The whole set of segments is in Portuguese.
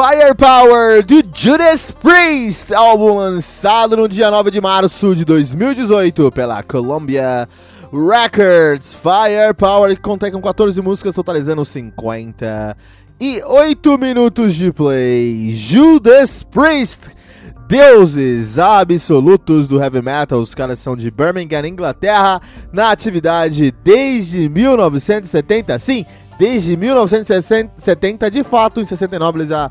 Firepower do Judas Priest, álbum lançado no dia 9 de março de 2018 pela Columbia Records. Firepower que contém com 14 músicas, totalizando 50 e 8 minutos de play. Judas Priest, deuses absolutos do heavy metal. Os caras são de Birmingham, Inglaterra, na atividade desde 1970. Sim, desde 1970, de fato, em 69 eles já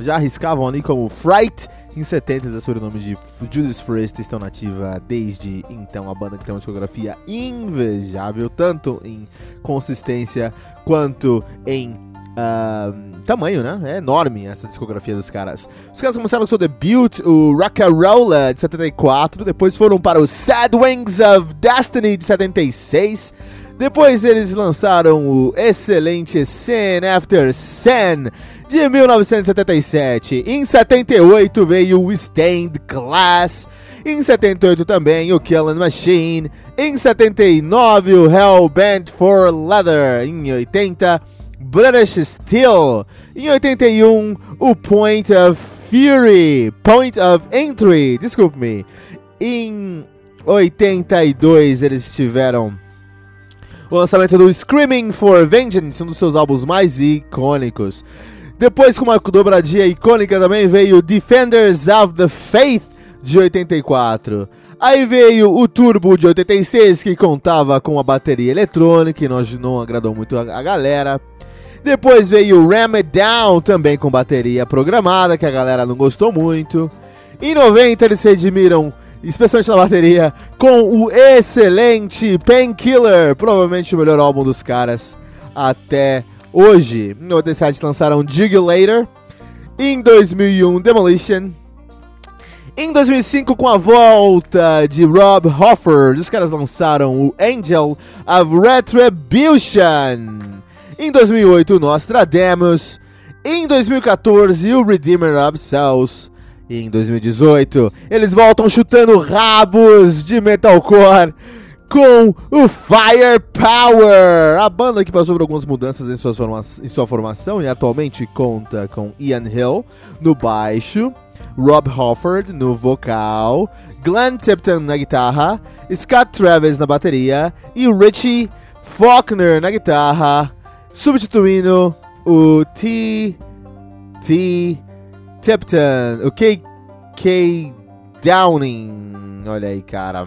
já arriscavam ali como Fright. Em 70, o sobrenome de Judas Priest estão nativa desde então. A banda que tem uma discografia invejável, tanto em consistência quanto em uh, tamanho, né? É enorme essa discografia dos caras. Os caras começaram com seu debut, o Rock'n'Rolla, de 74. Depois foram para o Sad Wings of Destiny, de 76. Depois eles lançaram o excelente Sin After Sin de 1977. Em 78 veio o Stained Glass. Em 78 também o Killing Machine. Em 79 o Hellbent for Leather. Em 80 British Steel. Em 81 o Point of Fury. Point of Entry. Desculpe-me. Em 82 eles tiveram o lançamento do Screaming for Vengeance, um dos seus álbuns mais icônicos. Depois, com uma dobradinha icônica também, veio Defenders of the Faith, de 84. Aí veio o Turbo de 86, que contava com uma bateria eletrônica, que não, não agradou muito a, a galera. Depois veio o Ram It Down, também com bateria programada, que a galera não gostou muito. Em 90 eles se redimiram especialmente na bateria, com o excelente Painkiller, provavelmente o melhor álbum dos caras até hoje. Em 87 lançaram Jigulator, em 2001 Demolition, em 2005 com a volta de Rob Hoffer, os caras lançaram o Angel of Retribution. Em 2008 o Nostradamus, em 2014 o Redeemer of Souls. Em 2018, eles voltam chutando rabos de metalcore com o Firepower, a banda que passou por algumas mudanças em, suas forma em sua formação e atualmente conta com Ian Hill no baixo, Rob Hofford no vocal, Glenn Tipton na guitarra, Scott Travis na bateria e Richie Faulkner na guitarra, substituindo o T. T. Tipton, o K.K. Downing. Olha aí, cara.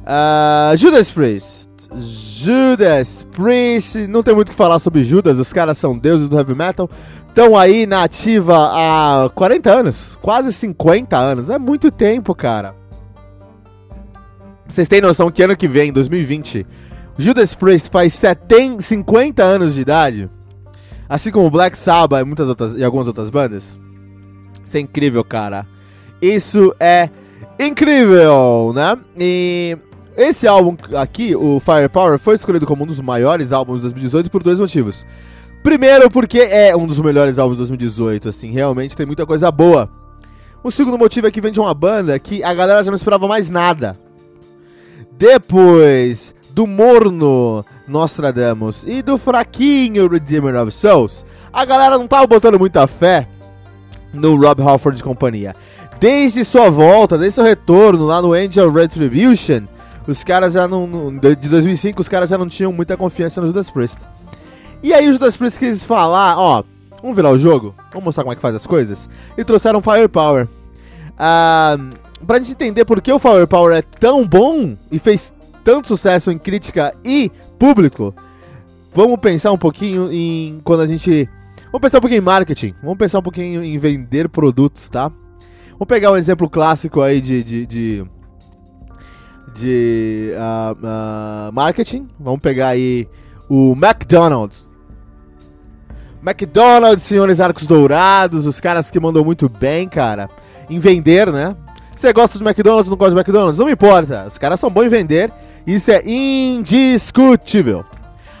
Uh, Judas Priest. Judas Priest. Não tem muito o que falar sobre Judas. Os caras são deuses do heavy metal. Estão aí na ativa há 40 anos. Quase 50 anos. É muito tempo, cara. Vocês têm noção que ano que vem, 2020, Judas Priest faz 70, 50 anos de idade? Assim como Black Sabbath e, muitas outras, e algumas outras bandas. Isso é incrível, cara. Isso é incrível, né? E esse álbum aqui, o Firepower, foi escolhido como um dos maiores álbuns de 2018 por dois motivos. Primeiro, porque é um dos melhores álbuns de 2018, assim, realmente tem muita coisa boa. O segundo motivo é que vem de uma banda que a galera já não esperava mais nada. Depois do morno Nostradamus e do fraquinho Redeemer of Souls, a galera não tava botando muita fé no Rob Halford e companhia. Desde sua volta, desde seu retorno lá no Angel Retribution, os caras já não. De 2005, os caras já não tinham muita confiança no Judas Priest. E aí o Judas Priest quis falar: ó, vamos virar o jogo, vamos mostrar como é que faz as coisas. E trouxeram Firepower. Ah, pra gente entender por que o Firepower é tão bom e fez tanto sucesso em crítica e público, vamos pensar um pouquinho em quando a gente. Vamos pensar um pouquinho em marketing, vamos pensar um pouquinho em vender produtos, tá? Vamos pegar um exemplo clássico aí de, de, de de uh, uh, marketing. Vamos pegar aí o McDonald's. McDonald's, senhores arcos dourados, os caras que mandam muito bem, cara, em vender, né? Você gosta de McDonald's ou não gosta de McDonald's? Não me importa, os caras são bons em vender, isso é indiscutível.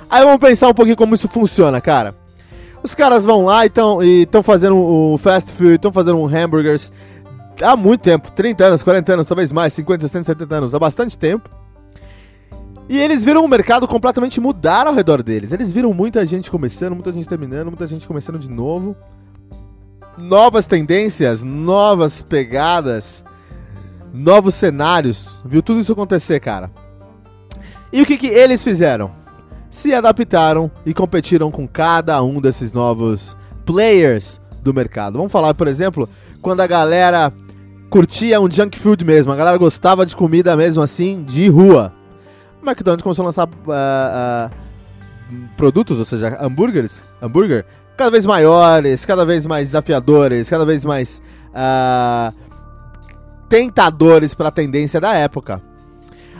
Aí vamos pensar um pouquinho como isso funciona, cara. Os caras vão lá e estão fazendo o fast food, estão fazendo um hambúrgueres, há muito tempo 30 anos, 40 anos, talvez mais 50, 60, 70 anos há bastante tempo. E eles viram o mercado completamente mudar ao redor deles. Eles viram muita gente começando, muita gente terminando, muita gente começando de novo. Novas tendências, novas pegadas, novos cenários. Viu tudo isso acontecer, cara. E o que, que eles fizeram? Se adaptaram e competiram com cada um desses novos players do mercado. Vamos falar, por exemplo, quando a galera curtia um junk food mesmo, a galera gostava de comida mesmo assim, de rua. O McDonald's começou a lançar uh, uh, produtos, ou seja, hambúrgueres, hambúrguer, cada vez maiores, cada vez mais desafiadores, cada vez mais uh, tentadores para a tendência da época.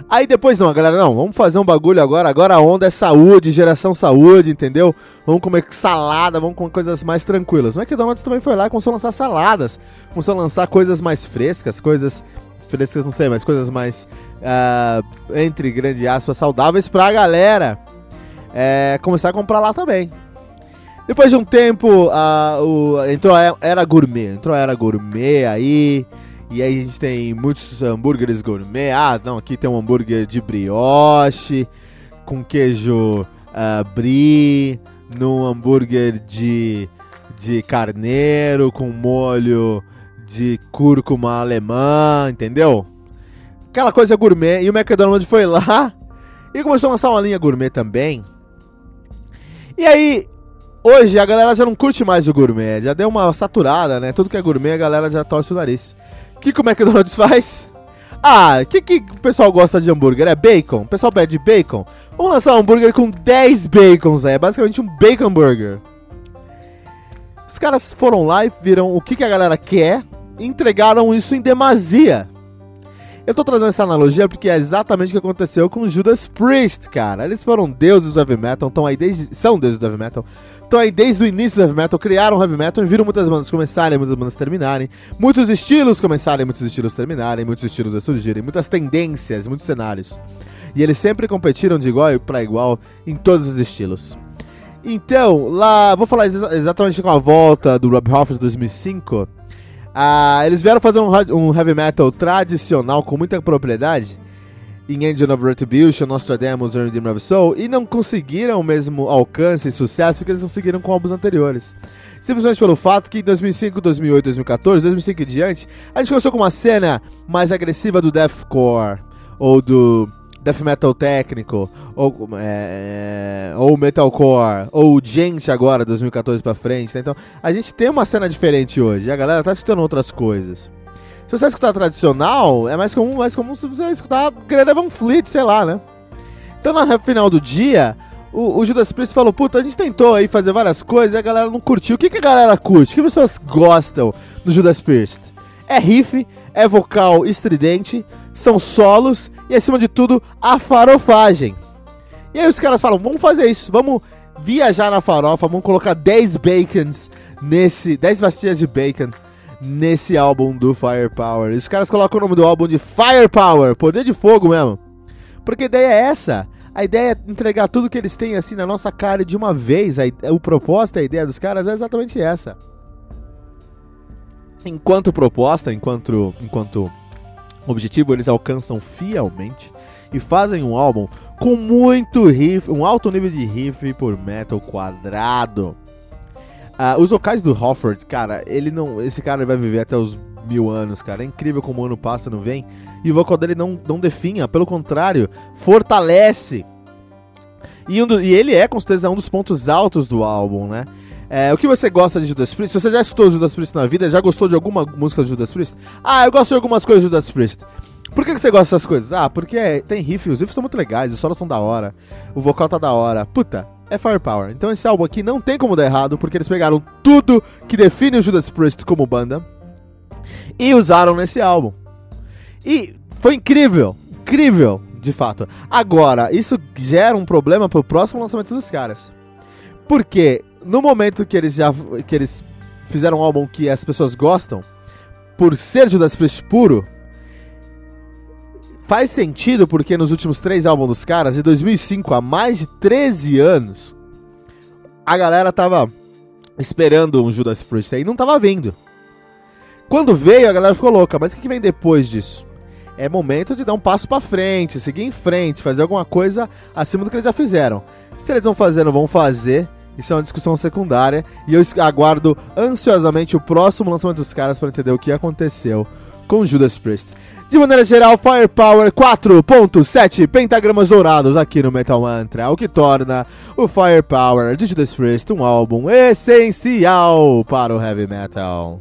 Aí depois não, galera, não, vamos fazer um bagulho agora. Agora a onda é saúde, geração saúde, entendeu? Vamos comer salada, vamos comer coisas mais tranquilas. O McDonald's também foi lá e começou a lançar saladas, começou a lançar coisas mais frescas, coisas frescas, não sei, mas coisas mais, uh, entre grande aspas, saudáveis pra galera é, começar a comprar lá também. Depois de um tempo, uh, o, entrou a era gourmet, entrou a era gourmet aí. E aí a gente tem muitos hambúrgueres gourmet. Ah, não, aqui tem um hambúrguer de brioche, com queijo uh, brie, num hambúrguer de, de carneiro, com molho de cúrcuma alemã, entendeu? Aquela coisa gourmet. E o McDonald's foi lá e começou a lançar uma linha gourmet também. E aí, hoje a galera já não curte mais o gourmet, já deu uma saturada, né? Tudo que é gourmet a galera já torce o nariz que, que o McDonald's faz? Ah, o que, que o pessoal gosta de hambúrguer? É bacon? O pessoal pede bacon? Vamos lançar um hambúrguer com 10 bacons, é basicamente um bacon burger. Os caras foram lá e viram o que, que a galera quer e entregaram isso em demasia. Eu tô trazendo essa analogia porque é exatamente o que aconteceu com Judas Priest, cara. Eles foram deuses do heavy metal, estão aí desde. são deuses do heavy metal, estão aí desde o início do heavy metal, criaram heavy metal e viram muitas bandas começarem, muitas bandas terminarem, muitos estilos começarem, muitos estilos terminarem, muitos estilos surgirem, muitas tendências, muitos cenários. E eles sempre competiram de igual para igual em todos os estilos. Então, lá, vou falar ex exatamente com a volta do Rob Halford de 2005 ah, eles vieram fazer um, um, heavy metal tradicional com muita propriedade em Engine of Retribution, Nostradamus e Redeemer of Soul e não conseguiram o mesmo alcance e sucesso que eles conseguiram com álbuns anteriores. Simplesmente pelo fato que em 2005, 2008, 2014, 2005 e diante, a gente começou com uma cena mais agressiva do deathcore ou do death metal técnico, ou, é, é ou metalcore, ou gente agora, 2014 pra frente. Né? Então, a gente tem uma cena diferente hoje. a galera tá escutando outras coisas. Se você escutar tradicional, é mais comum, mais comum se você escutar Greta Van Fleet, sei lá, né? Então, no final do dia, o, o, Judas Priest falou, puta, a gente tentou aí fazer várias coisas e a galera não curtiu. O que, que a galera curte? O que pessoas gostam do Judas Priest? É riff, é vocal estridente, são solos e, acima de tudo, a farofagem. E aí os caras falam: vamos fazer isso, vamos viajar na farofa, vamos colocar 10 bacons nesse. 10 fastias de bacon nesse álbum do Firepower. E os caras colocam o nome do álbum de Firepower, poder de fogo mesmo. Porque a ideia é essa. A ideia é entregar tudo que eles têm assim na nossa cara de uma vez. A, o propósito, a ideia dos caras é exatamente essa. enquanto proposta, enquanto, enquanto objetivo, eles alcançam fielmente e fazem um álbum com muito riff, um alto nível de riff por metal quadrado. Uh, os vocais do Hofford, cara, ele não, esse cara vai viver até os mil anos, cara. É incrível como o ano passa, não vem. E o vocal dele não, não definha, pelo contrário, fortalece. E, um do, e ele é com certeza um dos pontos altos do álbum, né? É, o que você gosta de Judas Priest? Se você já escutou Judas Priest na vida, já gostou de alguma música de Judas Priest? Ah, eu gosto de algumas coisas de Judas Priest. Por que, que você gosta dessas coisas? Ah, porque tem riff, os riffs são muito legais, os solos são da hora, o vocal tá da hora. Puta, é Firepower. Então esse álbum aqui não tem como dar errado, porque eles pegaram tudo que define o Judas Priest como banda e usaram nesse álbum. E foi incrível, incrível, de fato. Agora, isso gera um problema pro próximo lançamento dos caras. Porque no momento que eles já que eles fizeram um álbum que as pessoas gostam, por ser Judas Priest puro, faz sentido porque nos últimos três álbuns dos caras, de 2005 a mais de 13 anos, a galera tava esperando um Judas Priest aí, não tava vindo. Quando veio, a galera ficou louca, mas o que vem depois disso? É momento de dar um passo para frente, seguir em frente, fazer alguma coisa acima do que eles já fizeram. Se eles vão fazer, não vão fazer, isso é uma discussão secundária e eu aguardo ansiosamente o próximo lançamento dos caras para entender o que aconteceu com Judas Priest. De maneira geral, Firepower 4.7 pentagramas dourados aqui no Metal Mantra, o que torna o Firepower de Judas Priest um álbum essencial para o heavy metal.